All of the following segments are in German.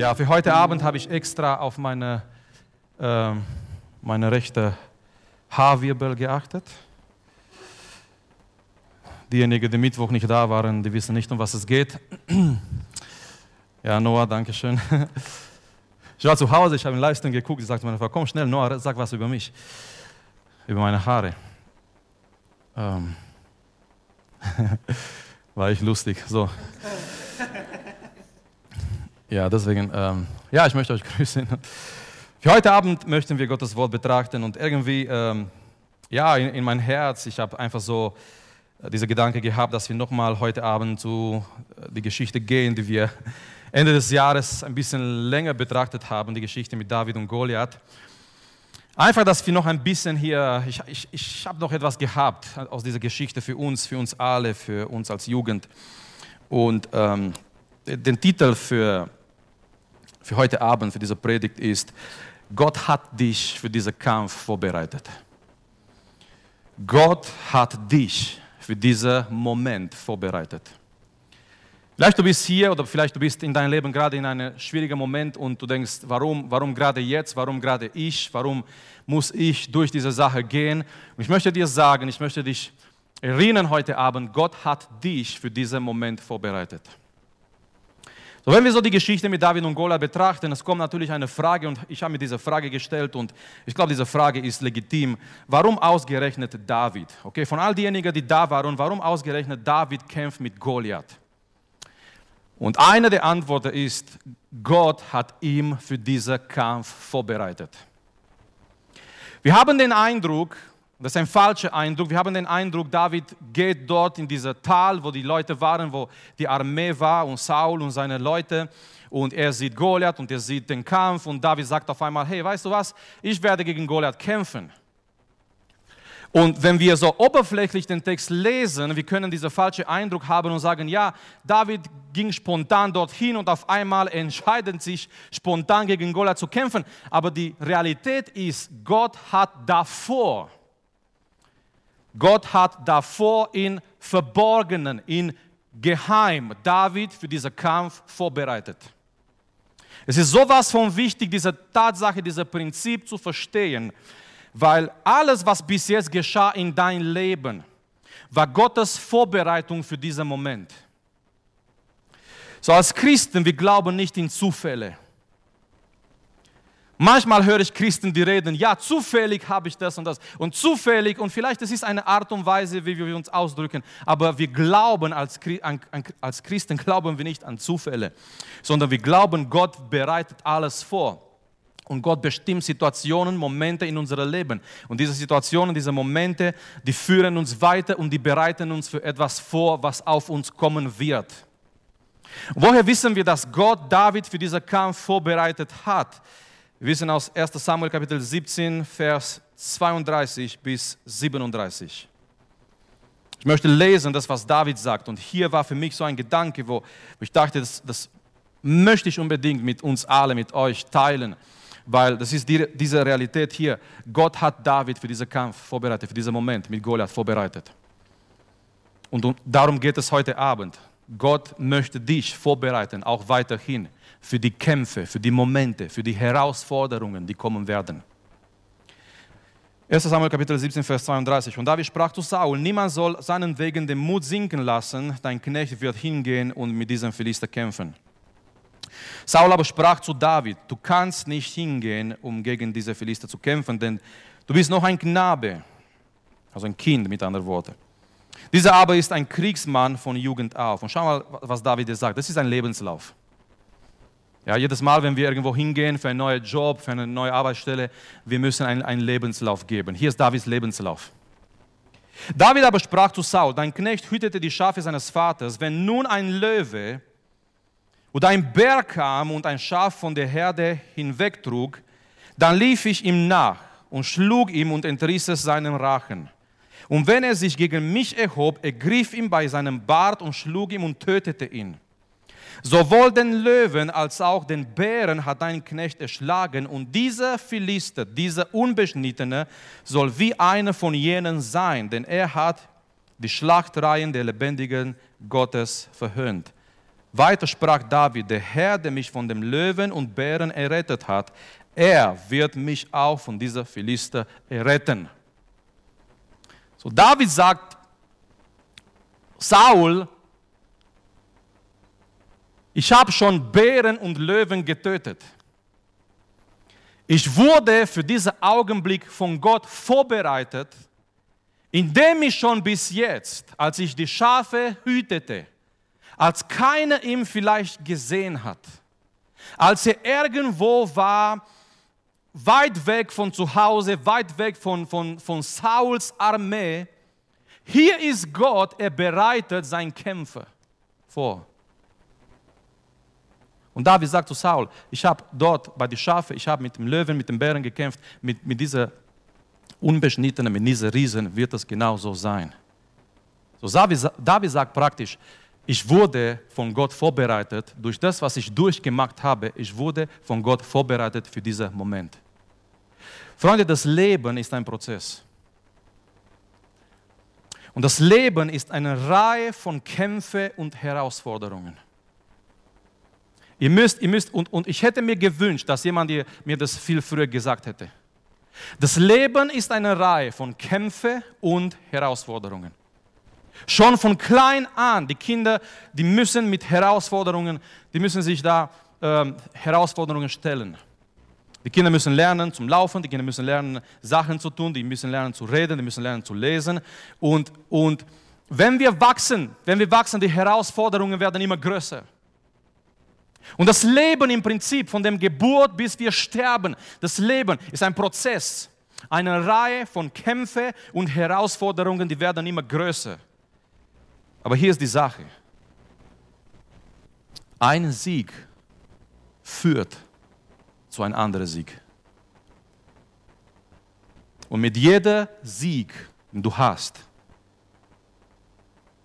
Ja, für heute Abend habe ich extra auf meine, äh, meine rechte Haarwirbel geachtet. Diejenigen, die Mittwoch nicht da waren, die wissen nicht, um was es geht. Ja, Noah, danke schön. Ich war zu Hause, ich habe in Leistung geguckt, ich sagte meine Frau, komm schnell, Noah, sag was über mich, über meine Haare. Ähm. War ich lustig, so. Ja, deswegen, ähm, ja, ich möchte euch grüßen. Für heute Abend möchten wir Gottes Wort betrachten und irgendwie, ähm, ja, in, in, mein Herz, ich habe einfach so äh, diese Gedanke gehabt, dass wir nochmal heute Abend zu äh, die Geschichte gehen, die wir Ende des Jahres ein bisschen länger betrachtet haben, die Geschichte mit David und Goliath. Einfach, dass wir noch ein bisschen hier, ich, ich, ich habe noch etwas gehabt aus dieser Geschichte für uns, für uns alle, für uns als Jugend. Und ähm, den Titel für, für heute Abend, für diese Predigt ist, Gott hat dich für diesen Kampf vorbereitet. Gott hat dich für diesen Moment vorbereitet. Vielleicht du bist hier oder vielleicht du bist in deinem Leben gerade in einem schwierigen Moment und du denkst, warum, warum gerade jetzt, warum gerade ich, warum muss ich durch diese Sache gehen? Und ich möchte dir sagen, ich möchte dich erinnern heute Abend, Gott hat dich für diesen Moment vorbereitet. So, wenn wir so die Geschichte mit David und Goliath betrachten, es kommt natürlich eine Frage und ich habe mir diese Frage gestellt und ich glaube, diese Frage ist legitim. Warum ausgerechnet David? Okay, von all diejenigen, die da waren, warum ausgerechnet David kämpft mit Goliath? Und eine der Antworten ist, Gott hat ihm für diesen Kampf vorbereitet. Wir haben den Eindruck, das ist ein falscher Eindruck, wir haben den Eindruck, David geht dort in dieser Tal, wo die Leute waren, wo die Armee war und Saul und seine Leute und er sieht Goliath und er sieht den Kampf und David sagt auf einmal, hey, weißt du was, ich werde gegen Goliath kämpfen. Und wenn wir so oberflächlich den Text lesen, wir können diesen falschen Eindruck haben und sagen, ja, David ging spontan dorthin und auf einmal entscheidet sich spontan gegen Goliath zu kämpfen. Aber die Realität ist, Gott hat davor, Gott hat davor in Verborgenen, in Geheim David für diesen Kampf vorbereitet. Es ist sowas von wichtig, diese Tatsache, dieses Prinzip zu verstehen, weil alles, was bis jetzt geschah in dein Leben, war Gottes Vorbereitung für diesen Moment. So als Christen, wir glauben nicht in Zufälle. Manchmal höre ich Christen, die reden, ja, zufällig habe ich das und das. Und zufällig, und vielleicht das ist eine Art und Weise, wie wir uns ausdrücken, aber wir glauben als, als Christen, glauben wir nicht an Zufälle, sondern wir glauben, Gott bereitet alles vor. Und Gott bestimmt Situationen, Momente in unserem Leben. Und diese Situationen, diese Momente, die führen uns weiter und die bereiten uns für etwas vor, was auf uns kommen wird. woher wissen wir, dass Gott David für diesen Kampf vorbereitet hat? Wir wissen aus 1 Samuel Kapitel 17, Vers 32 bis 37. Ich möchte lesen, das, was David sagt. Und hier war für mich so ein Gedanke, wo ich dachte, das, das möchte ich unbedingt mit uns alle, mit euch teilen weil das ist die, diese Realität hier. Gott hat David für diesen Kampf vorbereitet, für diesen Moment mit Goliath vorbereitet. Und darum geht es heute Abend. Gott möchte dich vorbereiten, auch weiterhin für die Kämpfe, für die Momente, für die Herausforderungen, die kommen werden. 1 Samuel Kapitel 17, Vers 32. Und David sprach zu Saul, niemand soll seinen Wegen den Mut sinken lassen, dein Knecht wird hingehen und mit diesem Philister kämpfen. Saul aber sprach zu David, du kannst nicht hingehen, um gegen diese Philister zu kämpfen, denn du bist noch ein Knabe, also ein Kind mit anderen Worten. Dieser aber ist ein Kriegsmann von Jugend auf. Und schau mal, was David jetzt sagt. Das ist ein Lebenslauf. Ja, jedes Mal, wenn wir irgendwo hingehen für einen neuen Job, für eine neue Arbeitsstelle, wir müssen einen, einen Lebenslauf geben. Hier ist Davids Lebenslauf. David aber sprach zu Saul, dein Knecht hütete die Schafe seines Vaters. Wenn nun ein Löwe oder ein Bär kam und ein Schaf von der Herde hinwegtrug, dann lief ich ihm nach und schlug ihm und entriss es seinen Rachen. Und wenn er sich gegen mich erhob, ergriff ihn bei seinem Bart und schlug ihn und tötete ihn. Sowohl den Löwen als auch den Bären hat dein Knecht erschlagen, und dieser Philister, dieser Unbeschnittene, soll wie einer von jenen sein, denn er hat die Schlachtreihen der lebendigen Gottes verhöhnt. Weiter sprach David, der Herr, der mich von dem Löwen und Bären errettet hat, er wird mich auch von dieser Philister erretten. So David sagt, Saul, ich habe schon Bären und Löwen getötet. Ich wurde für diesen Augenblick von Gott vorbereitet, indem ich schon bis jetzt, als ich die Schafe hütete, als keiner ihn vielleicht gesehen hat, als er irgendwo war, weit weg von zu Hause, weit weg von, von, von Sauls Armee, hier ist Gott, er bereitet seinen Kämpfer vor. Und David sagt zu Saul, ich habe dort bei den Schafen, ich habe mit dem Löwen, mit den Bären gekämpft, mit, mit dieser Unbeschnittenen, mit dieser Riesen wird es genau so sein. So David sagt praktisch, ich wurde von Gott vorbereitet, durch das, was ich durchgemacht habe, ich wurde von Gott vorbereitet für diesen Moment. Freunde, das Leben ist ein Prozess. Und das Leben ist eine Reihe von Kämpfen und Herausforderungen. Ihr müsst, ihr müsst, und, und ich hätte mir gewünscht, dass jemand mir das viel früher gesagt hätte. Das Leben ist eine Reihe von Kämpfen und Herausforderungen. Schon von klein an, die Kinder, die müssen mit Herausforderungen, die müssen sich da ähm, Herausforderungen stellen. Die Kinder müssen lernen zum Laufen, die Kinder müssen lernen, Sachen zu tun, die müssen lernen zu reden, die müssen lernen zu lesen. Und, und wenn wir wachsen, wenn wir wachsen, die Herausforderungen werden immer größer. Und das Leben im Prinzip, von dem Geburt bis wir sterben, das Leben ist ein Prozess, eine Reihe von Kämpfen und Herausforderungen, die werden immer größer. Aber hier ist die Sache. Ein Sieg führt zu einem anderen Sieg. Und mit jedem Sieg, den du hast,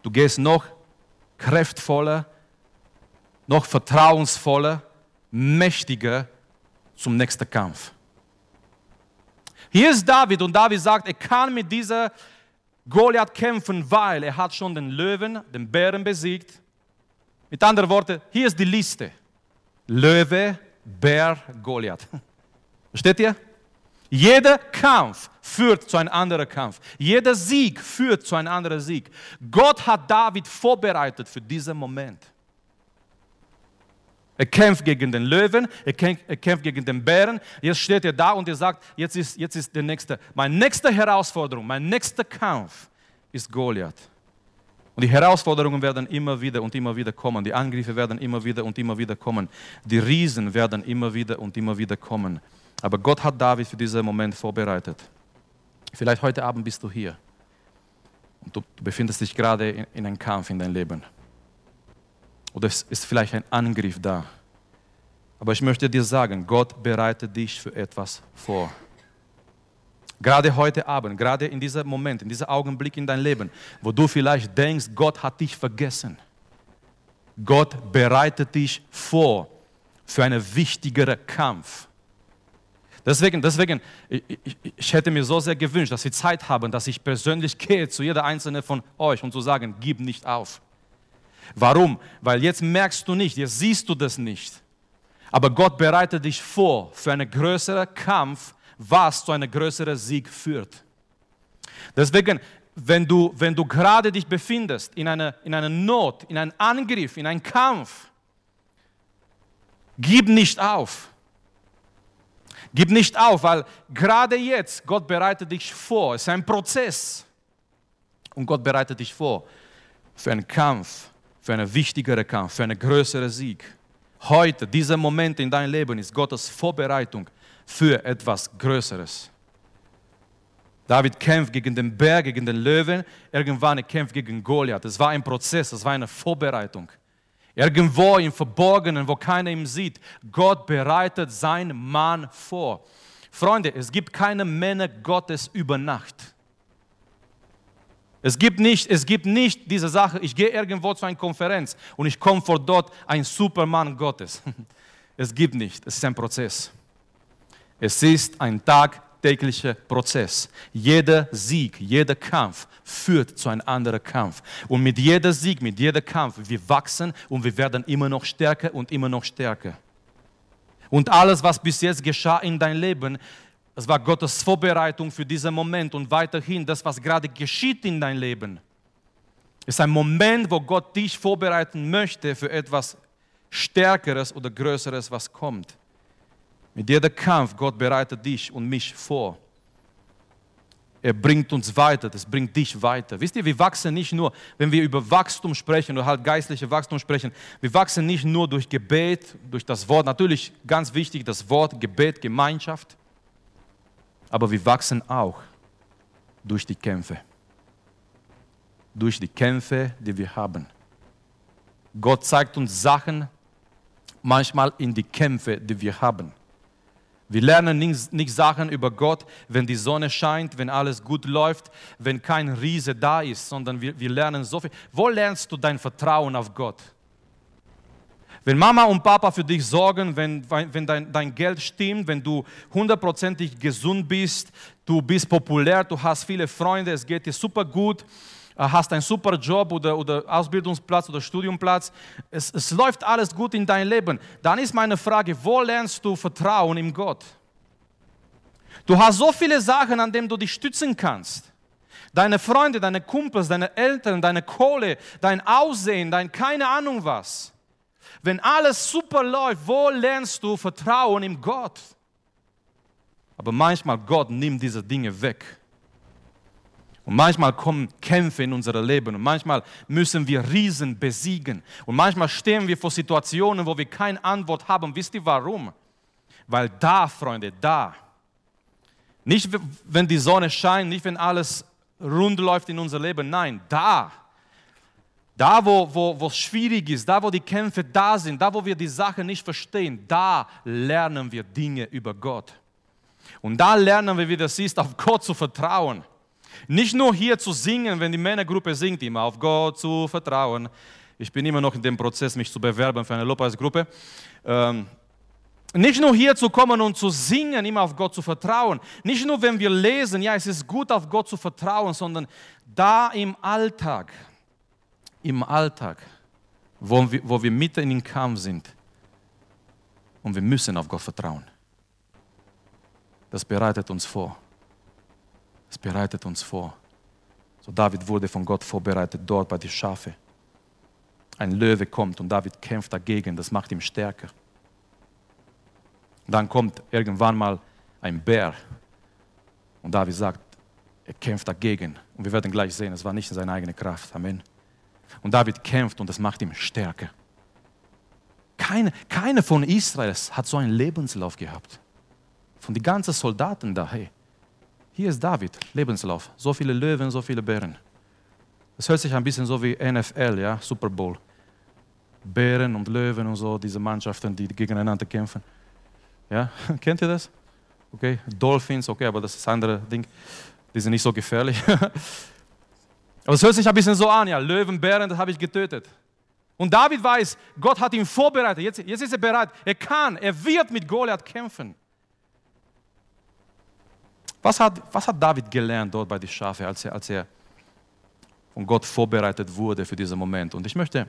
du gehst noch kraftvoller, noch vertrauensvoller, mächtiger zum nächsten Kampf. Hier ist David und David sagt, er kann mit dieser Goliath kämpfen, weil er hat schon den Löwen, den Bären besiegt. Mit anderen Worten, hier ist die Liste. Löwe, Bär, Goliath. Versteht ihr? Jeder Kampf führt zu einem anderen Kampf. Jeder Sieg führt zu einem anderen Sieg. Gott hat David vorbereitet für diesen Moment. Er kämpft gegen den Löwen, er kämpft, er kämpft, gegen den Bären. Jetzt steht er da und er sagt, jetzt ist, jetzt ist der nächste, meine nächste Herausforderung, mein nächster Kampf ist Goliath. Und die Herausforderungen werden immer wieder und immer wieder kommen. Die Angriffe werden immer wieder und immer wieder kommen. Die Riesen werden immer wieder und immer wieder kommen. Aber Gott hat David für diesen Moment vorbereitet. Vielleicht heute Abend bist du hier und du, befindest dich gerade in, in einem Kampf in deinem Leben. Oder es ist vielleicht ein Angriff da. Aber ich möchte dir sagen, Gott bereitet dich für etwas vor. Gerade heute Abend, gerade in diesem Moment, in diesem Augenblick in dein Leben, wo du vielleicht denkst, Gott hat dich vergessen. Gott bereitet dich vor für einen wichtigeren Kampf. Deswegen, deswegen ich, ich, ich, hätte mir so sehr gewünscht, dass wir Zeit haben, dass ich persönlich gehe zu jeder einzelne von euch und zu sagen, gib nicht auf. Warum? Weil jetzt merkst du nicht, jetzt siehst du das nicht. Aber Gott bereitet dich vor für einen größeren Kampf, was zu einem größeren Sieg führt. Deswegen, wenn du, wenn du gerade dich befindest in einer, in einer Not, in einem Angriff, in einem Kampf, gib nicht auf. Gib nicht auf, weil gerade jetzt Gott bereitet dich vor. Es ist ein Prozess. Und Gott bereitet dich vor für einen Kampf, für einen wichtigeren Kampf, für einen größeren Sieg. Heute, dieser Moment in deinem Leben ist Gottes Vorbereitung für etwas Größeres. David kämpft gegen den Bär, gegen den Löwen, irgendwann er kämpft gegen Goliath. Es war ein Prozess, es war eine Vorbereitung. Irgendwo im Verborgenen, wo keiner ihn sieht, Gott bereitet seinen Mann vor. Freunde, es gibt keine Männer Gottes über Nacht. Es gibt nicht, es gibt nicht diese Sache, ich gehe irgendwo zu einer Konferenz und ich komme vor dort ein Supermann Gottes. Es gibt nicht, es ist ein Prozess. Es ist ein Tag täglicher Prozess. Jeder Sieg, jeder Kampf führt zu einem anderen Kampf. Und mit jeder Sieg, mit jeder Kampf, wir wachsen und wir werden immer noch stärker und immer noch stärker. Und alles, was bis jetzt geschah in dein Leben, es war Gottes Vorbereitung für diesen Moment und weiterhin das, was gerade geschieht in dein Leben, ist ein Moment, wo Gott dich vorbereiten möchte für etwas Stärkeres oder Größeres, was kommt. Mit jedem Kampf, Gott bereitet dich und mich vor. Er bringt uns weiter, das bringt dich weiter. Wisst ihr, wir wachsen nicht nur, wenn wir über Wachstum sprechen oder halt geistliche Wachstum sprechen, wir wachsen nicht nur durch Gebet, durch das Wort, natürlich ganz wichtig, das Wort, Gebet, Gemeinschaft, aber wir wachsen auch durch die Kämpfe. Durch die Kämpfe, die wir haben. Gott zeigt uns Sachen manchmal in die Kämpfe, die wir haben. Wir lernen nicht, nicht, Sachen über Gott, wenn die Sonne scheint, wenn alles gut läuft, wenn kein Riese da ist, sondern wir, wir lernen so viel. Wo lernst du dein Vertrauen auf Gott? Wenn Mama und Papa für dich sorgen, wenn, wenn dein, dein Geld stimmt, wenn du hundertprozentig gesund bist, du bist populär, du hast viele Freunde, es geht dir super gut, äh, hast einen super Job oder, oder Ausbildungsplatz oder Studiumplatz, es, es läuft alles gut in dein Leben, dann ist meine Frage, wo lernst du Vertrauen in Gott? Du hast so viele Sachen, an denen du dich stützen kannst. Deine Freunde, deine Kumpels, deine Eltern, deine Kohle, dein Aussehen, dein keine Ahnung was. Wenn alles super läuft, wo lernst du Vertrauen in Gott? Aber manchmal Gott nimmt diese Dinge weg. Und manchmal kommen Kämpfe in unser Leben und manchmal müssen wir Riesen besiegen. Und manchmal stehen wir vor Situationen, wo wir keine Antwort haben. Wisst ihr warum? Weil da, Freunde, da, nicht wenn die Sonne scheint, nicht wenn alles rund läuft in unser Leben, nein, da da, wo, wo, wo es schwierig ist, da, wo die Kämpfe da sind, da, wo wir die Sache nicht verstehen, da lernen wir Dinge über Gott. Und da lernen wir, wie das ist, auf Gott zu vertrauen. Nicht nur hier zu singen, wenn die Männergruppe singt, immer auf Gott zu vertrauen. Ich bin immer noch in dem Prozess, mich zu bewerben für eine Lobpreisgruppe. Ähm, nicht nur hier zu kommen und zu singen, immer auf Gott zu vertrauen. Nicht nur, wenn wir lesen, ja, es ist gut, auf Gott zu vertrauen, sondern da im Alltag im Alltag, wo wir, wo wir mitten in den Kampf sind und wir müssen auf Gott vertrauen. Das bereitet uns vor. Das bereitet uns vor. So David wurde von Gott vorbereitet dort bei den Schafe. Ein Löwe kommt und David kämpft dagegen, das macht ihn stärker. Dann kommt irgendwann mal ein Bär und David sagt, er kämpft dagegen. Und wir werden gleich sehen, es war nicht in seiner eigenen Kraft. Amen. Und David kämpft und das macht ihn stärker. Keine, keine von Israels hat so einen Lebenslauf gehabt. Von den ganzen Soldaten da, hey, hier ist David, Lebenslauf. So viele Löwen, so viele Bären. Das hört sich ein bisschen so wie NFL, ja, Super Bowl. Bären und Löwen und so, diese Mannschaften, die gegeneinander kämpfen. Ja, kennt ihr das? Okay, Dolphins, okay, aber das ist ein anderes Ding. Die sind nicht so gefährlich. Aber es hört sich ein bisschen so an, ja, Löwen, Bären, das habe ich getötet. Und David weiß, Gott hat ihn vorbereitet. Jetzt, jetzt ist er bereit. Er kann, er wird mit Goliath kämpfen. Was hat, was hat David gelernt dort bei den Schafen, als er, als er von Gott vorbereitet wurde für diesen Moment? Und ich möchte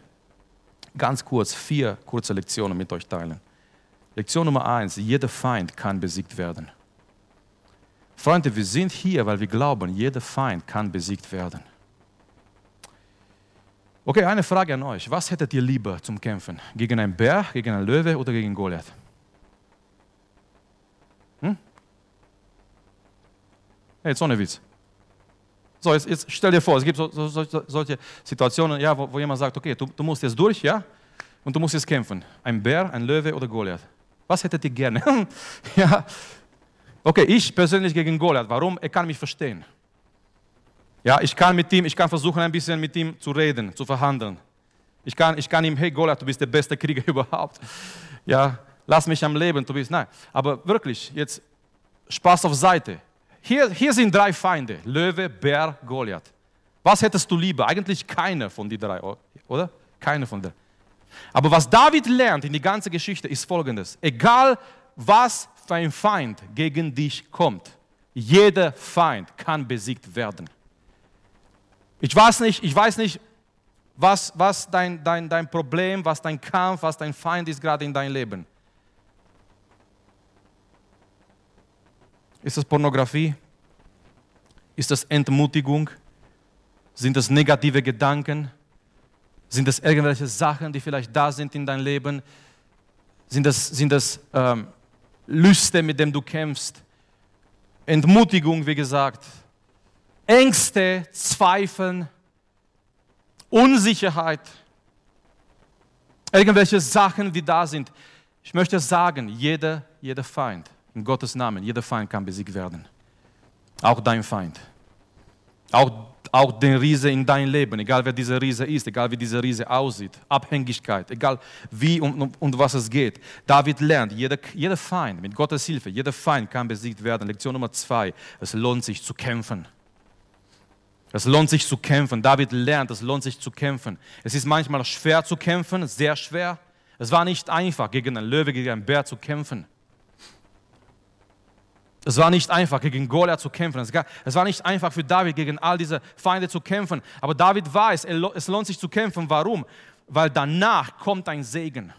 ganz kurz vier kurze Lektionen mit euch teilen. Lektion Nummer eins: Jeder Feind kann besiegt werden. Freunde, wir sind hier, weil wir glauben, jeder Feind kann besiegt werden. Okay, eine Frage an euch. Was hättet ihr lieber zum Kämpfen? Gegen einen Bär, gegen einen Löwe oder gegen Goliath? Hm? Hey, jetzt ohne Witz. So, jetzt, jetzt, stell dir vor, es gibt so, so, so, solche Situationen, ja, wo, wo, jemand sagt, okay, du, du musst jetzt durch, ja, und du musst jetzt kämpfen. Ein Bär, ein Löwe oder Goliath? Was hättet ihr gerne? ja, okay, ich persönlich gegen Goliath. Warum? Er kann mich verstehen. Ja, ich kann mit ihm, ich kann versuchen ein bisschen mit ihm zu reden, zu verhandeln. Ich kann, ich kann ihm, hey Goliath, du bist der beste Krieger überhaupt. Ja, lass mich am Leben, du bist, nein. Aber wirklich, jetzt Spaß auf Seite. Hier, hier sind drei Feinde, Löwe, Bär, Goliath. Was hättest du lieber? Eigentlich keiner von den drei, oder? Keine von denen. Aber was David lernt in die ganze Geschichte ist folgendes. Egal was für ein Feind gegen dich kommt, Jeder Feind kann besiegt werden. Ich weiß nicht, ich weiß nicht, was, was dein, dein, dein Problem, was dein Kampf, was dein Feind ist gerade in deinem Leben. Ist das Pornografie? Ist das Entmutigung? Sind das negative Gedanken? Sind das irgendwelche Sachen, die vielleicht da sind in deinem Leben? Sind das, sind das ähm, Lüste, mit denen du kämpfst? Entmutigung, wie gesagt. Ängste, Zweifeln, Unsicherheit. Irgendwelche Sachen, die da sind. Ich möchte sagen, jeder, jeder Feind, in Gottes Namen, jeder Feind kann besiegt werden. Auch dein Feind. Auch auch den Riese in dein Leben, egal wer dieser Riese ist, egal wie dieser Riese aussieht, Abhängigkeit, egal wie und, und, und was es geht. David lernt, jeder, jeder Feind, mit Gottes Hilfe, jeder Feind kann besiegt werden. Lektion Nummer zwei, es lohnt sich zu kämpfen. Es lohnt sich zu kämpfen. David lernt, es lohnt sich zu kämpfen. Es ist manchmal schwer zu kämpfen, sehr schwer. Es war nicht einfach, gegen einen Löwe, gegen einen Bär zu kämpfen. Es war nicht einfach, gegen Goliath zu kämpfen. Es war nicht einfach für David, gegen all diese Feinde zu kämpfen. Aber David weiß, es lohnt sich zu kämpfen. Warum? Weil danach kommt ein Segen.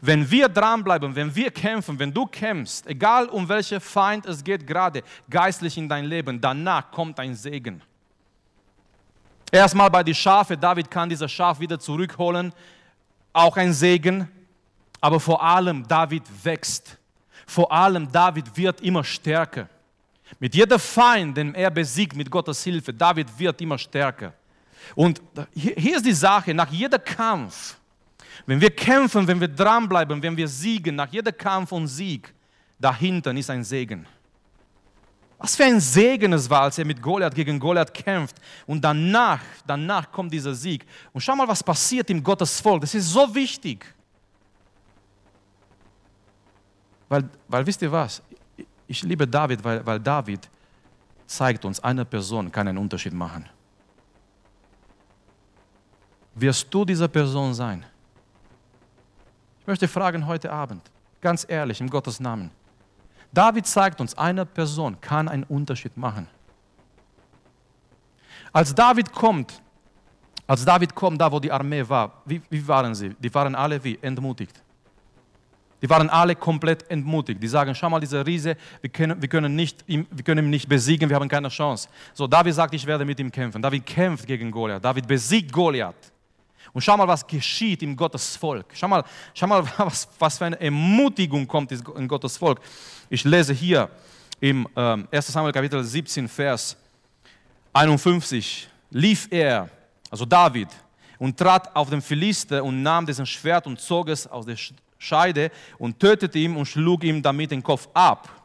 Wenn wir dranbleiben, wenn wir kämpfen, wenn du kämpfst, egal um welche Feind es geht, gerade geistlich in dein Leben, danach kommt ein Segen. Erstmal bei den Schafe, David kann dieses Schaf wieder zurückholen, auch ein Segen, aber vor allem David wächst vor allem David wird immer stärker. Mit jeder Feind, den er besiegt mit Gottes Hilfe, David wird immer stärker. Und hier ist die Sache, nach jedem Kampf, wenn wir kämpfen, wenn wir dranbleiben, wenn wir siegen, nach jedem Kampf und Sieg, dahinter ist ein Segen. Was für ein Segen es war, als er mit Goliath gegen Goliath kämpft. Und danach, danach kommt dieser Sieg. Und schau mal, was passiert im Gottes Volk. Das ist so wichtig. Weil, weil wisst ihr was? Ich liebe David, weil, weil David zeigt uns, eine Person kann einen Unterschied machen. Wirst du diese Person sein? Ich möchte fragen heute Abend, ganz ehrlich, im Gottes Namen. David zeigt uns, eine Person kann einen Unterschied machen. Als David kommt, als David kommt, da wo die Armee war, wie, wie waren sie? Die waren alle wie entmutigt. Die waren alle komplett entmutigt. Die sagen, schau mal, dieser Riese, wir können, wir, können nicht, wir können ihn nicht besiegen, wir haben keine Chance. So, David sagt, ich werde mit ihm kämpfen. David kämpft gegen Goliath. David besiegt Goliath. Und schau mal, was geschieht im Gottes Volk. Schau mal, schau mal was, was für eine Ermutigung kommt in Gottes Volk. Ich lese hier im ähm, 1. Samuel Kapitel 17, Vers 51. Lief er, also David, und trat auf den Philister und nahm dessen Schwert und zog es aus der Scheide und tötete ihn und schlug ihm damit den Kopf ab.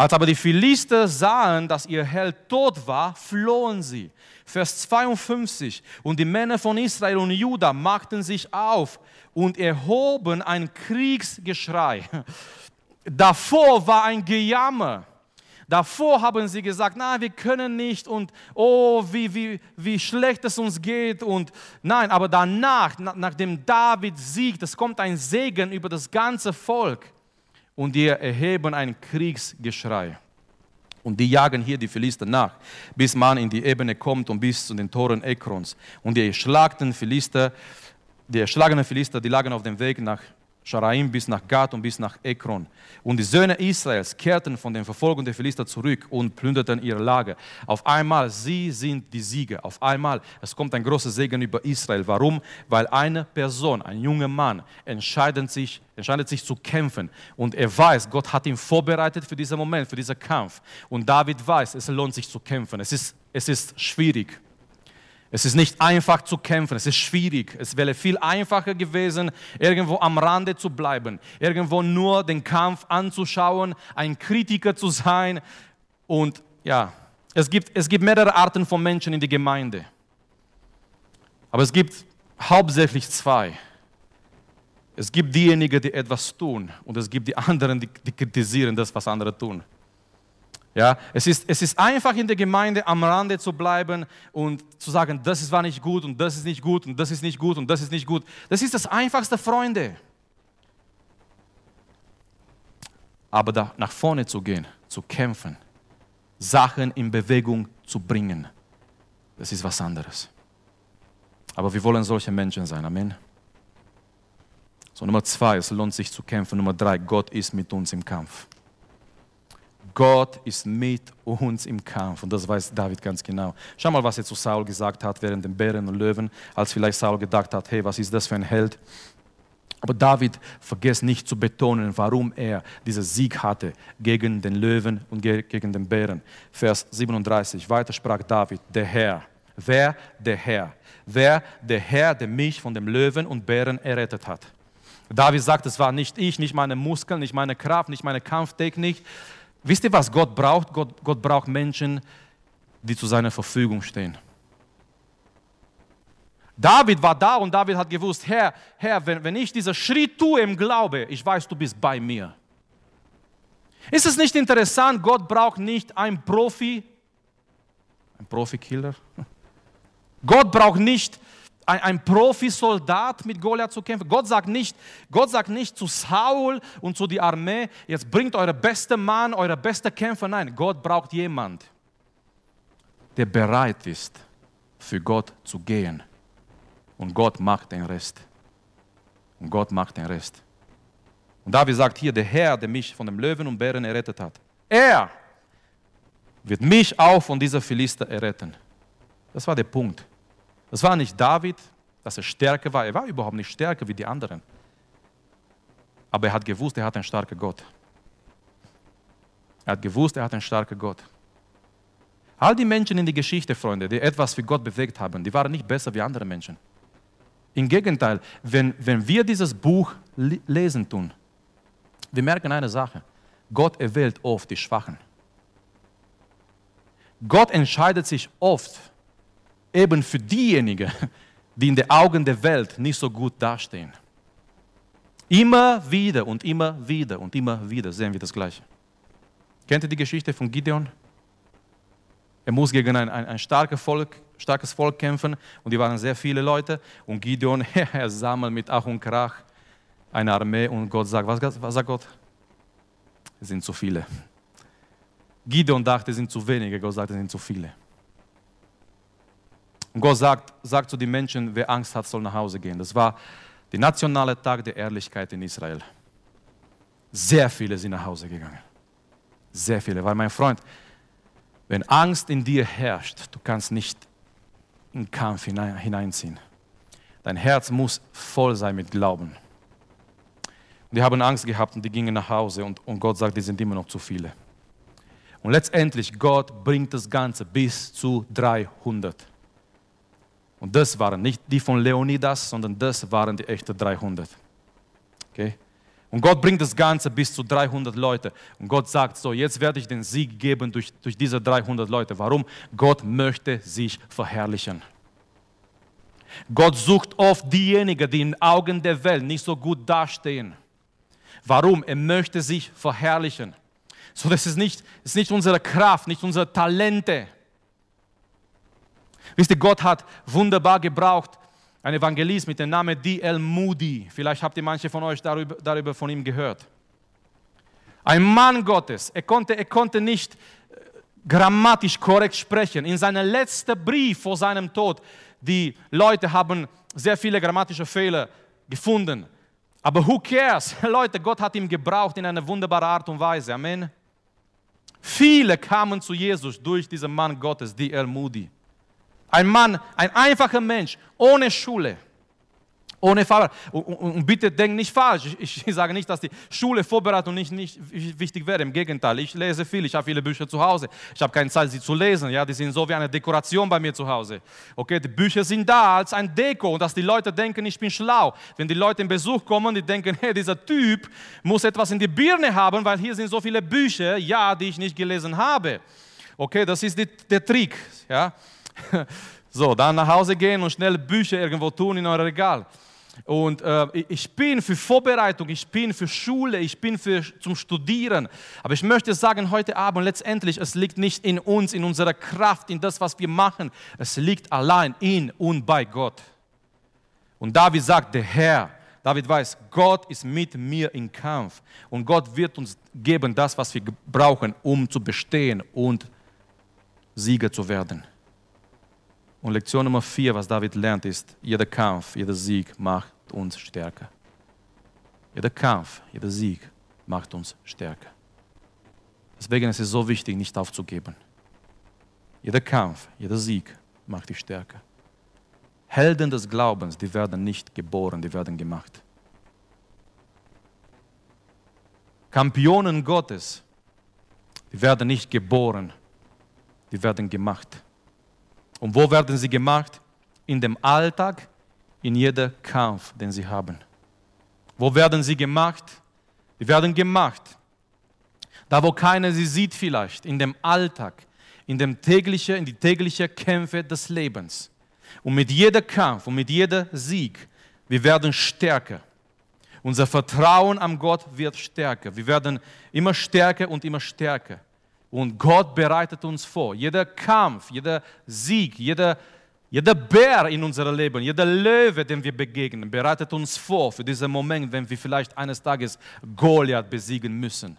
Als aber die Philister sahen, dass ihr Held tot war, flohen sie. Vers 52. Und die Männer von Israel und Juda machten sich auf und erhoben ein Kriegsgeschrei. Davor war ein Gejammer. Davor haben sie gesagt, na, wir können nicht und oh, wie, wie, wie schlecht es uns geht und nein, aber danach, nachdem David siegt, es kommt ein Segen über das ganze Volk und die erheben ein Kriegsgeschrei. Und die jagen hier die Philister nach, bis man in die Ebene kommt und bis zu den Toren Ekrons. Und die erschlagten Philister, die erschlagenen Philister, die lagen auf dem Weg nach Scharaim bis nach Gad und bis nach Ekron. Und die Söhne Israels kehrten von den Verfolgung der Philister zurück und plünderten ihre Lager. Auf einmal, sie sind die Sieger. Auf einmal, es kommt ein großer Segen über Israel. Warum? Weil eine Person, ein junger Mann, entscheidet sich, entscheidet sich zu kämpfen. Und er weiß, Gott hat ihn vorbereitet für diesen Moment, für diesen Kampf. Und David weiß, es lohnt sich zu kämpfen. Es ist, es ist schwierig. Es ist nicht einfach zu kämpfen, es ist schwierig. Es wäre viel einfacher gewesen, irgendwo am Rande zu bleiben, irgendwo nur den Kampf anzuschauen, ein Kritiker zu sein. Und ja, es gibt, es gibt mehrere Arten von Menschen in der Gemeinde. Aber es gibt hauptsächlich zwei. Es gibt diejenigen, die etwas tun und es gibt die anderen, die, die kritisieren das, was andere tun. Ja, es, ist, es ist einfach in der Gemeinde am Rande zu bleiben und zu sagen, das war nicht gut und das ist nicht gut und das ist nicht gut und das ist nicht gut. Das ist das einfachste, Freunde. Aber da nach vorne zu gehen, zu kämpfen, Sachen in Bewegung zu bringen. Das ist was anderes. Aber wir wollen solche Menschen sein. Amen. So, Nummer zwei, es lohnt sich zu kämpfen. Nummer drei, Gott ist mit uns im Kampf. Gott ist mit uns im Kampf. Und das weiß David ganz genau. Schau mal, was er zu Saul gesagt hat während den Bären und Löwen, als vielleicht Saul gedacht hat, hey, was ist das für ein Held? Aber David vergisst nicht zu betonen, warum er diesen Sieg hatte gegen den Löwen und gegen den Bären. Vers 37, weiter sprach David, der Herr. Wer? Der Herr. Wer? Der Herr, der mich von dem Löwen und Bären errettet hat. David sagt, es war nicht ich, nicht meine Muskeln, nicht meine Kraft, nicht meine Kampftechnik, Wisst ihr, was Gott braucht? Gott, Gott braucht Menschen, die zu seiner Verfügung stehen. David war da und David hat gewusst, Herr, Herr, wenn, wenn ich diesen Schritt tue im Glaube, ich weiß, du bist bei mir. Ist es nicht interessant, Gott braucht nicht einen Profi, ein Profikiller. Gott braucht nicht ein, ein Profisoldat mit Goliath zu kämpfen. Gott sagt, nicht, Gott sagt nicht zu Saul und zu der Armee, jetzt bringt eure beste Mann, eure beste Kämpfer. Nein, Gott braucht jemand, der bereit ist, für Gott zu gehen. Und Gott macht den Rest. Und Gott macht den Rest. Und David sagt hier, der Herr, der mich von dem Löwen und Bären errettet hat, er wird mich auch von dieser Philister erretten. Das war der Punkt. Das war nicht David, dass er stärker war. Er war überhaupt nicht stärker wie die anderen. Aber er hat gewusst, er hat einen starken Gott. Er hat gewusst, er hat einen starken Gott. All die Menschen in der Geschichte, Freunde, die etwas für Gott bewegt haben, die waren nicht besser wie andere Menschen. Im Gegenteil, wenn, wenn wir dieses Buch lesen tun, wir merken eine Sache. Gott erwählt oft die Schwachen. Gott entscheidet sich oft eben für diejenigen, die in den Augen der Welt nicht so gut dastehen. Immer wieder und immer wieder und immer wieder sehen wir das Gleiche. Kennt ihr die Geschichte von Gideon? Er muss gegen ein, ein, ein starkes, Volk, starkes Volk kämpfen und die waren sehr viele Leute. Und Gideon, er sammelt mit Ach und Krach eine Armee und Gott sagt, was, was sagt Gott? Es sind zu viele. Gideon dachte, es sind zu wenige, Gott sagt, es sind zu viele. Und Gott sagt, sagt zu den Menschen, wer Angst hat, soll nach Hause gehen. Das war der nationale Tag der Ehrlichkeit in Israel. Sehr viele sind nach Hause gegangen. Sehr viele. Weil mein Freund, wenn Angst in dir herrscht, du kannst nicht in Kampf hineinziehen. Dein Herz muss voll sein mit Glauben. Die haben Angst gehabt und die gingen nach Hause und, und Gott sagt, die sind immer noch zu viele. Und letztendlich, Gott bringt das Ganze bis zu 300. Und das waren nicht die von Leonidas, sondern das waren die echten 300. Okay? Und Gott bringt das Ganze bis zu 300 Leute. Und Gott sagt so, jetzt werde ich den Sieg geben durch, durch diese 300 Leute. Warum? Gott möchte sich verherrlichen. Gott sucht oft diejenigen, die in Augen der Welt nicht so gut dastehen. Warum? Er möchte sich verherrlichen. So, das ist nicht, ist nicht unsere Kraft, nicht unsere Talente Wisst ihr, Gott hat wunderbar gebraucht, ein Evangelist mit dem Namen D.L. Moody. Vielleicht habt ihr manche von euch darüber, darüber von ihm gehört. Ein Mann Gottes. Er konnte, er konnte nicht äh, grammatisch korrekt sprechen. In seinem letzten Brief vor seinem Tod, die Leute haben sehr viele grammatische Fehler gefunden. Aber who cares? Leute, Gott hat ihn gebraucht in einer wunderbaren Art und Weise. Amen. Viele kamen zu Jesus durch diesen Mann Gottes, D.L. Moody. Ein Mann, ein einfacher Mensch, ohne Schule, ohne Fahrrad. Und, und, und, bitte denk nicht falsch. Ich, ich, sage nicht, dass die Schule Vorbereitung nicht, nicht wichtig wäre. Im Gegenteil, ich lese viel. Ich habe viele Bücher zu Hause. Ich habe keine Zeit, sie zu lesen. Ja, die sind so wie eine Dekoration bei mir zu Hause. Okay, die Bücher sind da als ein Deko und dass die Leute denken, ich bin schlau. Wenn die Leute in Besuch kommen, die denken, hey, dieser Typ muss etwas in die Birne haben, weil hier sind so viele Bücher, ja, die ich nicht gelesen habe. Okay, das ist die, der Trick. Ja. So, dann nach Hause gehen und schnell Bücher irgendwo tun in eurem Regal. Und äh, ich bin für Vorbereitung, ich bin für Schule, ich bin für zum Studieren. Aber ich möchte sagen heute Abend, letztendlich, es liegt nicht in uns, in unserer Kraft, in das, was wir machen. Es liegt allein in und bei Gott. Und David sagt, der Herr, David weiß, Gott ist mit mir im Kampf. Und Gott wird uns geben das, was wir brauchen, um zu bestehen und Sieger zu werden. Und Lektion Nummer vier, was David lernt, ist, jeder Kampf, jeder Sieg macht uns stärker. Jeder Kampf, jeder Sieg macht uns stärker. Deswegen ist es so wichtig, nicht aufzugeben. Jeder Kampf, jeder Sieg macht dich stärker. Helden des Glaubens, die werden nicht geboren, die werden gemacht. Kampionen Gottes, die werden nicht geboren, die werden gemacht. Und wo werden sie gemacht? In dem Alltag, in jeder Kampf, den sie haben. Wo werden sie gemacht? Die werden gemacht. Da, wo keiner sie sieht vielleicht, in dem Alltag, in, dem tägliche, in die täglichen Kämpfe des Lebens. Und mit jeder Kampf und mit jeder Sieg, wir werden stärker. Unser Vertrauen an Gott wird stärker. Wir werden immer stärker und immer stärker. Und Gott bereitet uns vor. Jeder Kampf, jeder Sieg, jeder, jeder Bär in unserem Leben, jeder Löwe, dem wir begegnen, bereitet uns vor für diesen Moment, wenn wir vielleicht eines Tages Goliath besiegen müssen.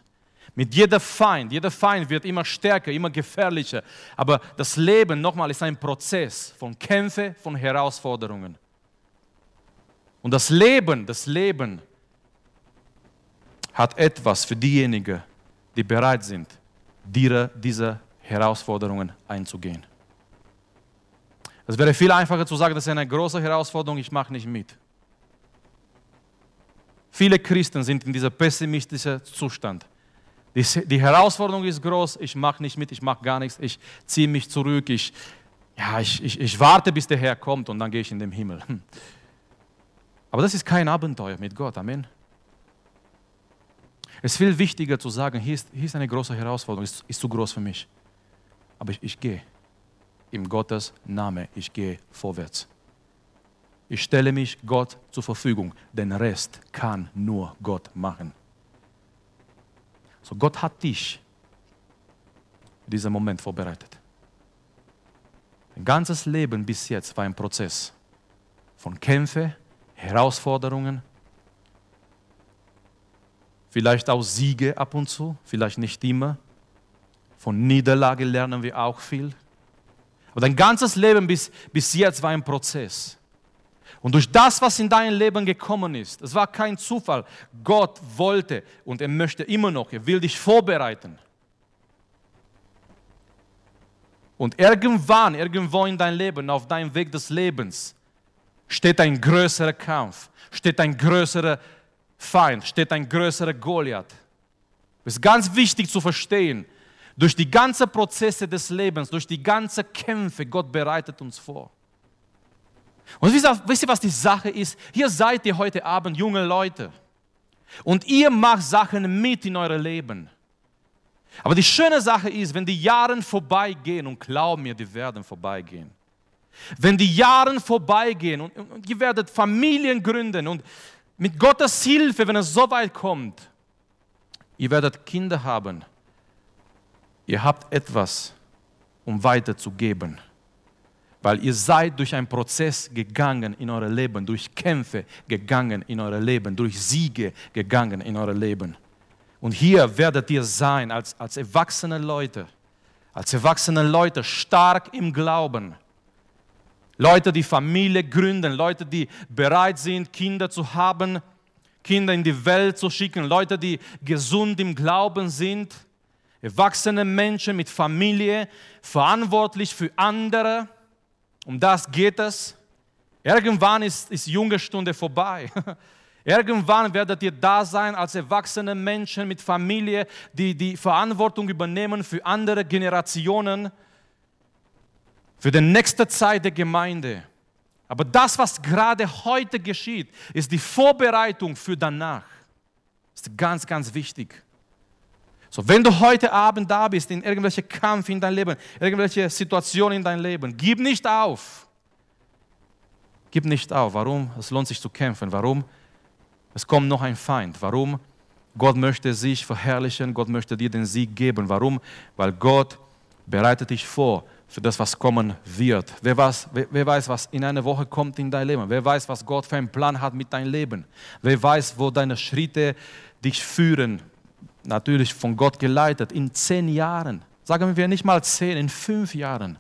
Mit jeder Feind, jeder Feind wird immer stärker, immer gefährlicher. Aber das Leben, nochmal, ist ein Prozess von Kämpfen, von Herausforderungen. Und das Leben, das Leben hat etwas für diejenigen, die bereit sind, diese Herausforderungen einzugehen. Es wäre viel einfacher zu sagen, das ist eine große Herausforderung, ich mache nicht mit. Viele Christen sind in diesem pessimistischen Zustand. Die, Herausforderung ist groß, ich mache nicht mit, ich mache gar nichts, ich ziehe mich zurück, ich, ja, ich, ich, ich warte, bis der Herr kommt und dann gehe ich in den Himmel. Hm. Aber das ist kein Abenteuer mit Gott, Amen. Es ist viel wichtiger zu sagen, hier ist, hier ist eine große Herausforderung, ist, ist zu groß für mich. Aber ich, ich gehe. Im Gottes Name, ich gehe vorwärts. Ich stelle mich Gott zur Verfügung. Den Rest kann nur Gott machen. So Gott hat dich für diesen Moment vorbereitet. Dein ganzes Leben bis jetzt war ein Prozess von Kämpfen, Herausforderungen, vielleicht auch Siege ab und zu, vielleicht nicht immer. Von Niederlage lernen wir auch viel. Aber dein ganzes Leben bis, bis jetzt war ein Prozess. Und durch das, was in dein Leben gekommen ist, es war kein Zufall. Gott wollte und er möchte immer noch, er will dich vorbereiten. Und irgendwann, irgendwo in dein Leben, auf deinem Weg des Lebens, steht ein größerer Kampf, steht ein größerer Feind, steht ein größerer Goliath. Es ist ganz wichtig zu verstehen, durch die ganzen Prozesse des Lebens, durch die ganzen Kämpfe, Gott bereitet uns vor. Und wisst ihr, was die Sache ist? Hier seid ihr heute Abend junge Leute. Und ihr macht Sachen mit in eurem Leben. Aber die schöne Sache ist, wenn die Jahre vorbeigehen, und glaub mir, die werden vorbeigehen. Wenn die Jahre vorbeigehen und, und ihr werdet Familien gründen und mit Gottes Hilfe, wenn es so weit kommt, ihr werdet Kinder haben. Ihr habt etwas, um weiterzugeben. Weil ihr seid durch einen Prozess gegangen in euer Leben, durch Kämpfe gegangen in euer Leben, durch Siege gegangen in euer Leben. Und hier werdet ihr sein als, als erwachsene Leute, als erwachsene Leute stark im Glauben Leute, die Familie gründen, Leute, die bereit sind, Kinder zu haben, Kinder in die Welt zu schicken, Leute, die gesund im Glauben sind, erwachsene Menschen mit Familie, verantwortlich für andere. Um das geht es. Irgendwann ist, ist junge Stunde vorbei. Irgendwann werdet ihr da sein als erwachsene Menschen mit Familie, die die Verantwortung übernehmen für andere Generationen für die nächste Zeit der Gemeinde. Aber das, was gerade heute geschieht, ist die Vorbereitung für danach. Ist ganz, ganz wichtig. So, wenn du heute Abend da bist, in irgendwelche Kampf in dein Leben, irgendwelche Situationen in dein Leben, gib nicht auf. Gib nicht auf. Warum? Es lohnt sich zu kämpfen. Warum? Es kommt noch ein Feind. Warum? Gott möchte sich verherrlichen. Gott möchte dir den Sieg geben. Warum? Weil Gott bereitet dich vor für das, was kommen wird. Wer weiß, wer, wer, weiß, was in einer Woche kommt in dein Leben? Wer weiß, was Gott für einen Plan hat mit deinem Leben? Wer weiß, wo deine Schritte dich führen? Natürlich von Gott geleitet. In zehn Jahren, sagen wir nicht mal zehn, in fünf Jahren.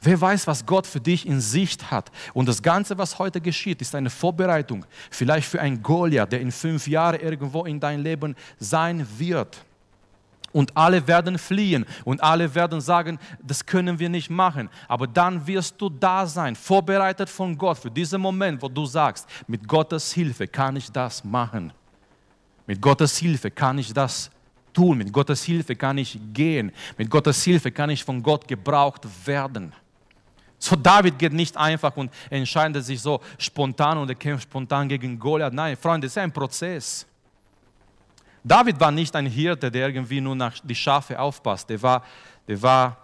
Wer weiß, was Gott für dich in Sicht hat. Und das Ganze, was heute geschieht, ist eine Vorbereitung. Vielleicht für einen Goliath, der in fünf Jahren irgendwo in dein Leben sein wird. Und alle werden fliehen und alle werden sagen, das können wir nicht machen. Aber dann wirst du da sein, vorbereitet von Gott für diesen Moment, wo du sagst, mit Gottes Hilfe kann ich das machen. Mit Gottes Hilfe kann ich das tun. Mit Gottes Hilfe kann ich gehen. Mit Gottes Hilfe kann ich von Gott gebraucht werden. So David geht nicht einfach und entscheidet sich so spontan und er kämpft spontan gegen Goliath. Nein, Freunde, es ist ein Prozess. David war nicht ein Hirte, der irgendwie nur nach die Schafe aufpasst. Der war, der war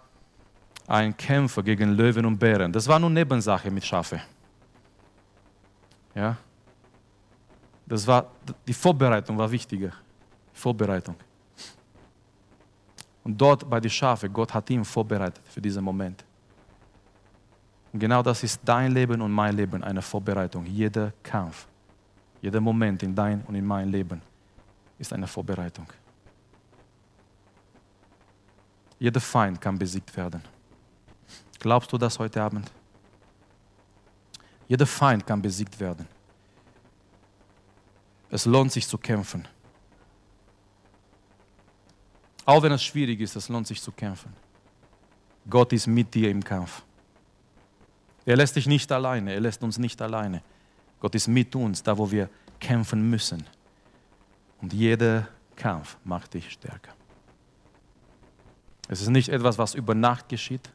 ein Kämpfer gegen Löwen und Bären. Das war nur Nebensache mit Schafe. Ja? Das war, die Vorbereitung war wichtiger. Vorbereitung. Und dort bei den Schafe, Gott hat ihn vorbereitet für diesen Moment. Und genau das ist dein Leben und mein Leben, eine Vorbereitung. Jeder Kampf, jeder Moment in dein und in mein Leben ist eine Vorbereitung. Jeder Feind kann besiegt werden. Glaubst du das heute Abend? Jeder Feind kann besiegt werden. Es lohnt sich zu kämpfen. Auch wenn es schwierig ist, es lohnt sich zu kämpfen. Gott ist mit dir im Kampf. Er lässt dich nicht alleine, er lässt uns nicht alleine. Gott ist mit uns, da wo wir kämpfen müssen. Und jeder Kampf macht dich stärker. Es ist nicht etwas, was über Nacht geschieht.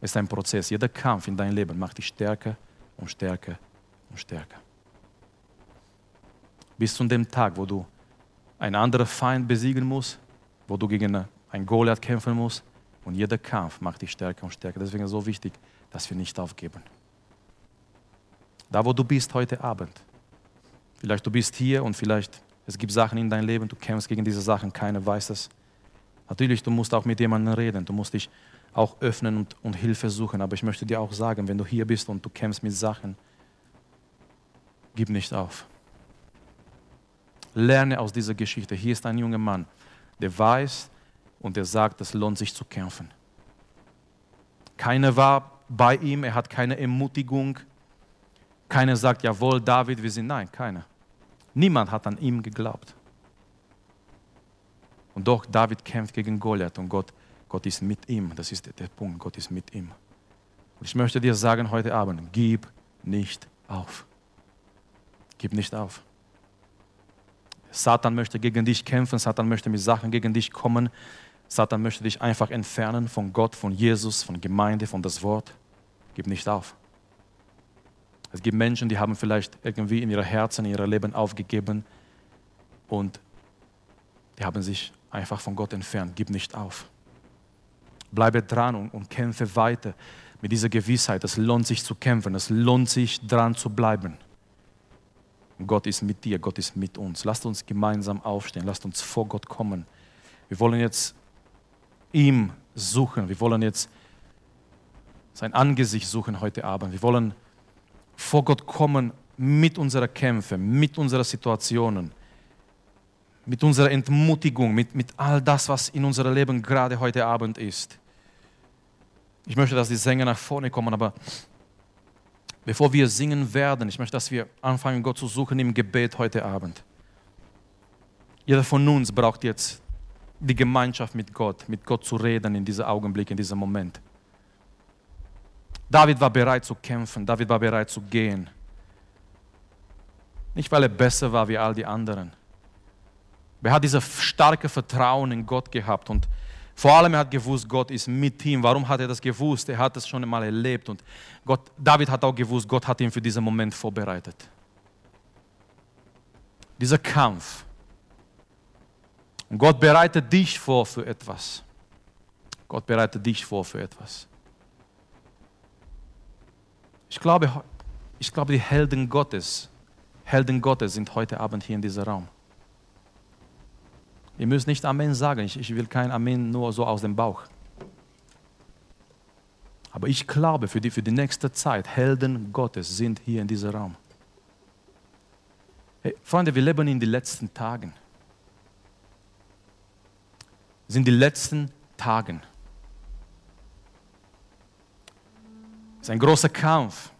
Es ist ein Prozess. Jeder Kampf in deinem Leben macht dich stärker und stärker und stärker. Bis zu dem Tag, wo du einen anderen Feind besiegen musst, wo du gegen einen Goliath kämpfen musst. Und jeder Kampf macht dich stärker und stärker. Deswegen ist es so wichtig, dass wir nicht aufgeben. Da, wo du bist heute Abend, vielleicht du bist hier und vielleicht es gibt Sachen in deinem Leben, du kämpfst gegen diese Sachen, keiner weiß es. Natürlich, du musst auch mit jemandem reden, du musst dich auch öffnen und, und Hilfe suchen. Aber ich möchte dir auch sagen, wenn du hier bist und du kämpfst mit Sachen, gib nicht auf. Lerne aus dieser Geschichte. Hier ist ein junger Mann, der weiß und der sagt, es lohnt sich zu kämpfen. Keiner war bei ihm, er hat keine Ermutigung. Keiner sagt, jawohl, David, wir sind. Nein, keiner. Niemand hat an ihm geglaubt. Und doch, David kämpft gegen Goliath und Gott, Gott ist mit ihm. Das ist der, Punkt, Gott ist mit ihm. Und ich möchte dir sagen heute Abend, gib nicht auf. Gib nicht auf. Satan möchte gegen dich kämpfen, Satan möchte mit Sachen gegen dich kommen. Satan möchte dich einfach entfernen von Gott, von Jesus, von Gemeinde, von das Wort. Gib nicht auf. Es gibt Menschen, die haben vielleicht irgendwie in ihrer Herzen, in ihrem Leben aufgegeben und die haben sich einfach von Gott entfernt. Gib nicht auf. Bleibe dran und, und kämpfe weiter mit dieser Gewissheit. Es lohnt sich zu kämpfen. Es lohnt sich dran zu bleiben. Gott ist mit dir, Gott ist mit uns. Lasst uns gemeinsam aufstehen, lasst uns vor Gott kommen. Wir wollen jetzt ihm suchen, wir wollen jetzt sein Angesicht suchen heute Abend. Wir wollen vor Gott kommen mit unserer Kämpfe, mit unseren Situationen, mit unserer Entmutigung, mit, mit all das, was in unserem Leben gerade heute Abend ist. Ich möchte, dass die Sänger nach vorne kommen, aber bevor wir singen werden, ich möchte, dass wir anfangen, Gott zu suchen im Gebet heute Abend. Jeder von uns braucht jetzt die Gemeinschaft mit Gott, mit Gott zu reden in diesem Augenblick, in diesem Moment. David war bereit zu kämpfen, David war bereit zu gehen. Nicht, weil er besser war wie all die anderen. Er hat dieses starke Vertrauen in Gott gehabt und vor allem er hat gewusst, Gott ist mit ihm. Warum hat er das gewusst? Er hat es schon einmal erlebt und Gott, David hat auch gewusst, Gott hat ihn für diesen Moment vorbereitet. Dieser Kampf. Und Gott bereitet dich vor für etwas. Gott bereitet dich vor für etwas. Ich glaube, ich glaube, die Helden Gottes, Helden Gottes sind heute Abend hier in diesem Raum. Ihr müsst nicht Amen sagen. Ich, ich will kein Amen nur so aus dem Bauch. Aber ich glaube, für die, für die nächste Zeit, Helden Gottes sind hier in diesem Raum. Hey, Freunde, wir leben in den letzten Tagen. Sind die letzten Tagen. Ist ein großer Kampf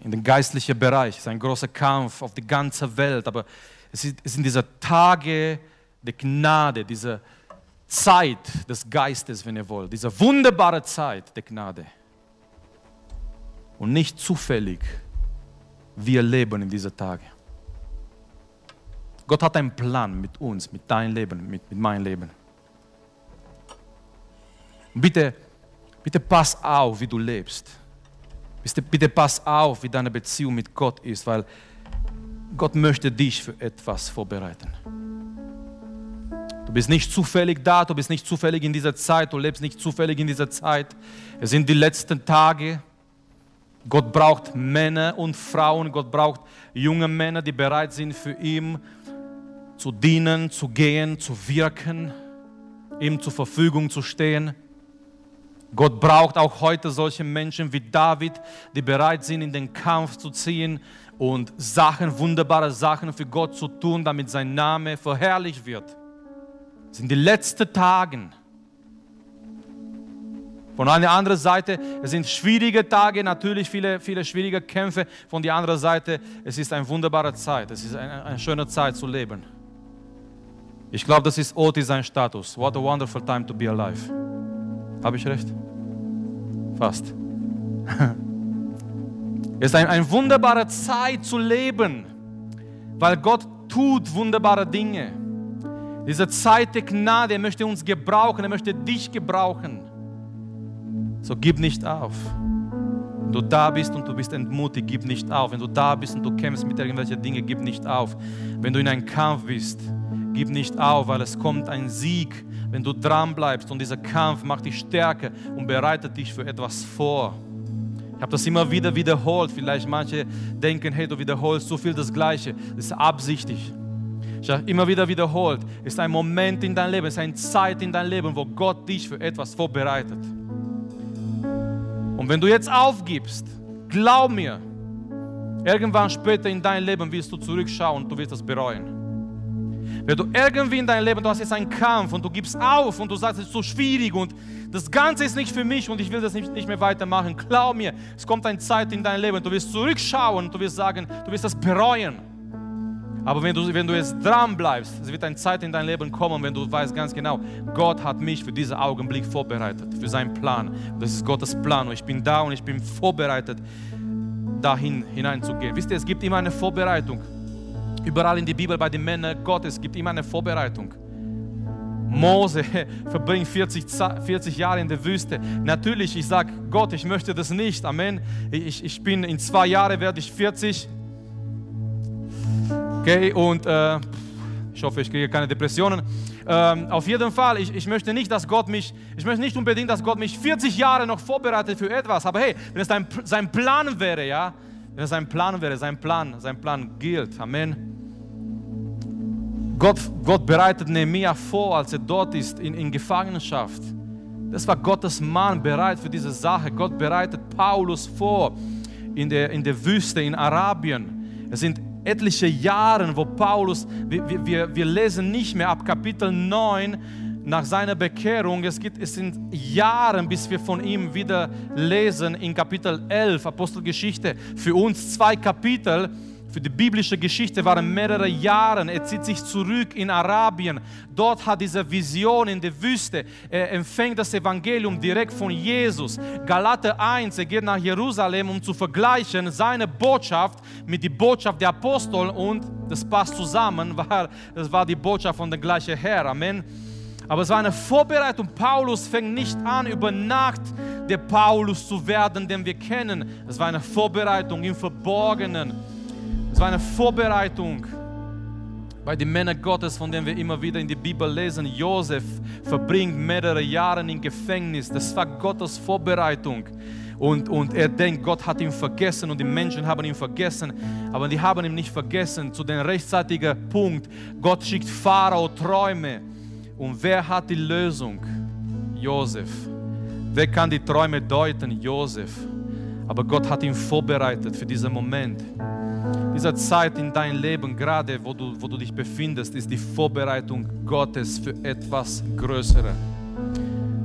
in den geistlichen Bereich. Es ist ein großer Kampf auf die ganze Welt. Aber es sind diese Tage der Gnade, diese Zeit des Geistes, wenn ihr wollt. Diese wunderbare Zeit der Gnade. Und nicht zufällig, wir leben in diesen Tagen. Gott hat einen Plan mit uns, mit deinem Leben, mit, mit meinem Leben. Bitte, bitte pass auf, wie du lebst. Bitte, pass auf, wie deine Beziehung mit Gott ist, weil Gott möchte dich für etwas vorbereiten. Du bist nicht zufällig da, du bist nicht zufällig in dieser Zeit, du lebst nicht zufällig in dieser Zeit. Es sind die letzten Tage. Gott braucht Männer und Frauen, Gott braucht junge Männer, die bereit sind, für ihn zu dienen, zu gehen, zu wirken, ihm zur Verfügung zu stehen. Gott braucht auch heute solche Menschen wie David, die bereit sind, in den Kampf zu ziehen und Sachen, wunderbare Sachen für Gott zu tun, damit sein Name verherrlicht wird. Das sind die letzten Tage. Von einer anderen Seite, es sind schwierige Tage, natürlich viele, viele schwierige Kämpfe. Von der anderen Seite, es ist eine wunderbare Zeit. Es ist eine, eine schöne Zeit zu leben. Ich glaube, das ist Oti sein Status. What a wonderful time to be alive. Habe ich recht? Fast. Es ist eine, eine wunderbare Zeit zu leben, weil Gott tut wunderbare Dinge. Diese Zeit der Gnade, er möchte uns gebrauchen, er möchte dich gebrauchen. So gib nicht auf. Wenn du da bist und du bist entmutigt, gib nicht auf. Wenn du da bist und du kämpfst mit irgendwelchen Dingen, gib nicht auf. Wenn du in einem Kampf bist, gib nicht auf, weil es kommt ein Sieg, wenn du dran bleibst und dieser Kampf macht dich stärker und bereitet dich für etwas vor. Ich habe das immer wieder wiederholt. Vielleicht manche denken, hey, du wiederholst so viel das Gleiche. Das ist absichtlich. Ich habe immer wieder wiederholt. Es ist ein Moment in deinem Leben, es ist eine Zeit in deinem Leben, wo Gott dich für etwas vorbereitet. Und wenn du jetzt aufgibst, glaub mir, irgendwann später in deinem Leben wirst du zurückschauen und du wirst das bereuen. Wenn du irgendwie in deinem Leben, du hast jetzt einen Kampf und du gibst auf und du sagst, es ist so schwierig und das Ganze ist nicht für mich und ich will das nicht, nicht mehr weitermachen. Glaub mir, es kommt eine Zeit in dein Leben, du wirst zurückschauen und du wirst sagen, du wirst das bereuen. Aber wenn du, wenn du jetzt dran bleibst, es wird eine Zeit in dein Leben kommen, wenn du weißt ganz genau, Gott hat mich für diesen Augenblick vorbereitet, für seinen Plan. Das ist Gottes Plan und ich bin da und ich bin vorbereitet, dahin hineinzugehen. Wisst ihr, es gibt immer eine Vorbereitung. Überall in der Bibel bei den Männern Gottes gibt immer eine Vorbereitung. Mose verbringt 40, 40 Jahre in der Wüste. Natürlich, ich sage Gott, ich möchte das nicht. Amen. Ich, ich bin in zwei Jahren werde ich 40. Okay, und äh, ich hoffe, ich kriege keine Depressionen. Ähm, auf jeden Fall, ich, ich möchte nicht, dass Gott mich, ich möchte nicht unbedingt, dass Gott mich 40 Jahre noch vorbereitet für etwas. Aber hey, wenn es ein, sein Plan wäre, ja, wenn es sein Plan wäre, sein Plan, sein Plan gilt. Amen. Gott, Gott bereitet Nehemiah vor, als er dort ist in, in Gefangenschaft. Das war Gottes Mann bereit für diese Sache. Gott bereitet Paulus vor in der, in der Wüste in Arabien. Es sind etliche Jahre, wo Paulus, wir, wir, wir lesen nicht mehr ab Kapitel 9 nach seiner Bekehrung. Es, gibt, es sind Jahre, bis wir von ihm wieder lesen in Kapitel 11, Apostelgeschichte. Für uns zwei Kapitel für die biblische Geschichte waren mehrere Jahre. Er zieht sich zurück in Arabien. Dort hat diese Vision in der Wüste. Er empfängt das Evangelium direkt von Jesus. Galater 1, er geht nach Jerusalem, um zu vergleichen seine Botschaft mit der Botschaft der Apostel und das passt zusammen, weil das war die Botschaft von der gleichen Herr. Amen. Aber es war eine Vorbereitung. Paulus fängt nicht an, über Nacht der Paulus zu werden, den wir kennen. Es war eine Vorbereitung im Verborgenen. Es war eine Vorbereitung bei den Männern Gottes, von denen wir immer wieder in der Bibel lesen. Josef verbringt mehrere Jahre im Gefängnis. Das war Gottes Vorbereitung. Und, und er denkt, Gott hat ihn vergessen und die Menschen haben ihn vergessen. Aber die haben ihn nicht vergessen. Zu dem rechtzeitigen Punkt, Gott schickt Pharao Träume. Und wer hat die Lösung? Josef. Wer kann die Träume deuten? Josef. Aber Gott hat ihn vorbereitet für diesen Moment. Diese Zeit in deinem Leben, gerade wo du, wo du dich befindest, ist die Vorbereitung Gottes für etwas Größeres.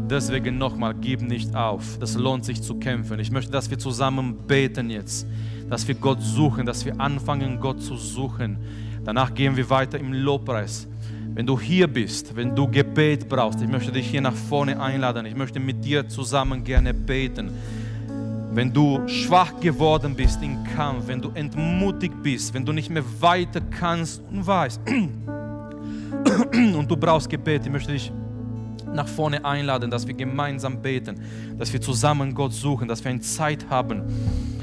Deswegen nochmal, gib nicht auf. Das lohnt sich zu kämpfen. Ich möchte, dass wir zusammen beten jetzt, dass wir Gott suchen, dass wir anfangen, Gott zu suchen. Danach gehen wir weiter im Lobpreis. Wenn du hier bist, wenn du Gebet brauchst, ich möchte dich hier nach vorne einladen. Ich möchte mit dir zusammen gerne beten. Wenn du schwach geworden bist im Kampf, wenn du entmutigt bist, wenn du nicht mehr weiter kannst und weißt und du brauchst Gebet, ich möchte dich nach vorne einladen, dass wir gemeinsam beten, dass wir zusammen Gott suchen, dass wir eine Zeit haben,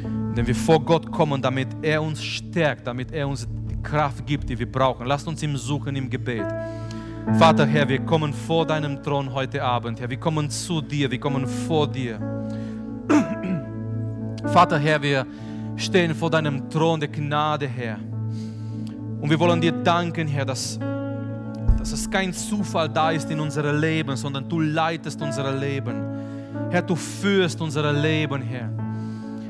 in der wir vor Gott kommen, damit er uns stärkt, damit er uns Kraft gibt, die wir brauchen. Lasst uns ihm suchen im Gebet. Vater Herr, wir kommen vor deinem Thron heute Abend, Herr. Wir kommen zu dir, wir kommen vor dir. Vater Herr, wir stehen vor deinem Thron der Gnade, Herr. Und wir wollen dir danken, Herr, dass dass es kein Zufall da ist in unserem Leben, sondern du leitest unser Leben. Herr, du führst unser Leben, Herr.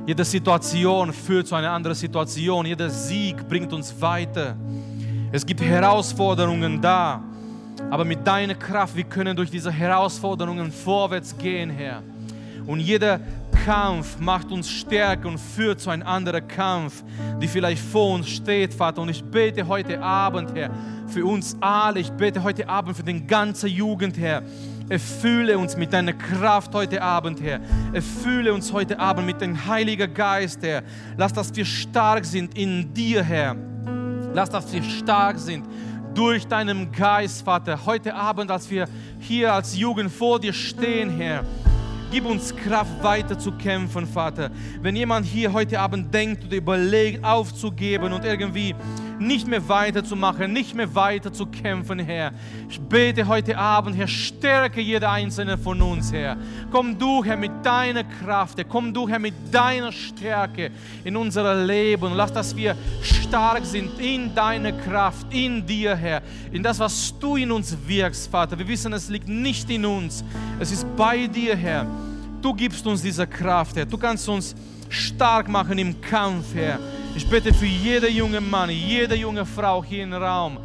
Jede Situation führt zu einer anderen Situation. Jeder Sieg bringt uns weiter. Es gibt Herausforderungen da, aber mit deiner Kraft, wir können durch diese Herausforderungen vorwärts gehen, Herr. Und jeder Kampf macht uns stärker und führt zu einem anderen Kampf, die vielleicht vor uns steht, Vater. Und ich bete heute Abend, Herr, für uns alle. Ich bete heute Abend für den ganzen Jugend, Herr. Erfülle uns mit deiner Kraft heute Abend, Herr. Erfülle uns heute Abend mit dem Heiligen Geist, Herr. Lass, dass wir stark sind in dir, Herr. Lass, dass wir stark sind durch deinen Geist, Vater. Heute Abend, als wir hier als Jugend vor dir stehen, Herr. Gib uns Kraft, weiter zu kämpfen, Vater. Wenn jemand hier heute Abend denkt oder überlegt, aufzugeben und irgendwie nicht mehr weiterzumachen, nicht mehr weiter zu kämpfen, Herr. Ich bete heute Abend, Herr, stärke jeder einzelne von uns, Herr. Komm du, Herr, mit deiner Kraft, Herr. komm du, Herr, mit deiner Stärke in unser Leben. Lass, dass wir stark sind in deiner Kraft, in dir, Herr, in das, was du in uns wirkst, Vater. Wir wissen, es liegt nicht in uns, es ist bei dir, Herr. Du gibst uns diese Kraft, Herr. Du kannst uns stark machen im Kampf, Herr. Ich bitte für jede junge Mann, jede junge Frau hier im Raum,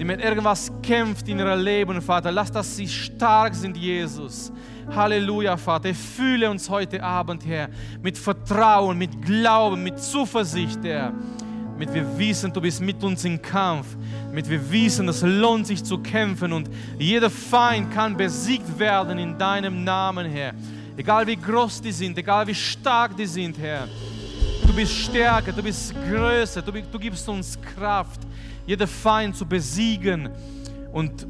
die mit irgendwas kämpft in ihrem Leben, Vater. Lass, dass sie stark sind, Jesus. Halleluja, Vater. Fühle uns heute Abend, Herr, mit Vertrauen, mit Glauben, mit Zuversicht, Herr. Mit wir wissen, du bist mit uns im Kampf. Mit wir wissen, es lohnt sich zu kämpfen und jeder Feind kann besiegt werden in deinem Namen, Herr. Egal wie groß die sind, egal wie stark die sind, Herr. Du bist stärker, du bist größer, du, du gibst uns Kraft, jeden Feind zu besiegen. Und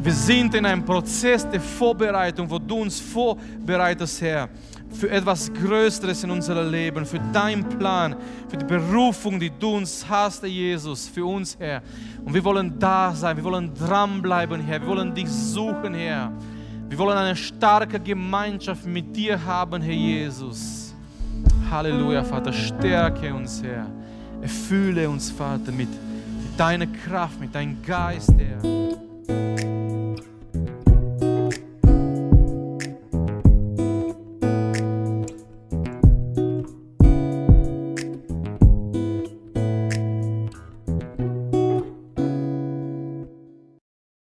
wir sind in einem Prozess der Vorbereitung, wo du uns vorbereitest, Herr, für etwas Größeres in unserem Leben, für deinen Plan, für die Berufung, die du uns hast, Jesus, für uns, Herr. Und wir wollen da sein, wir wollen dranbleiben, Herr, wir wollen dich suchen, Herr. Wir wollen eine starke Gemeinschaft mit dir haben, Herr Jesus. Halleluja, Vater, stärke uns, Herr. Erfülle uns, Vater, mit deiner Kraft, mit deinem Geist, Herr.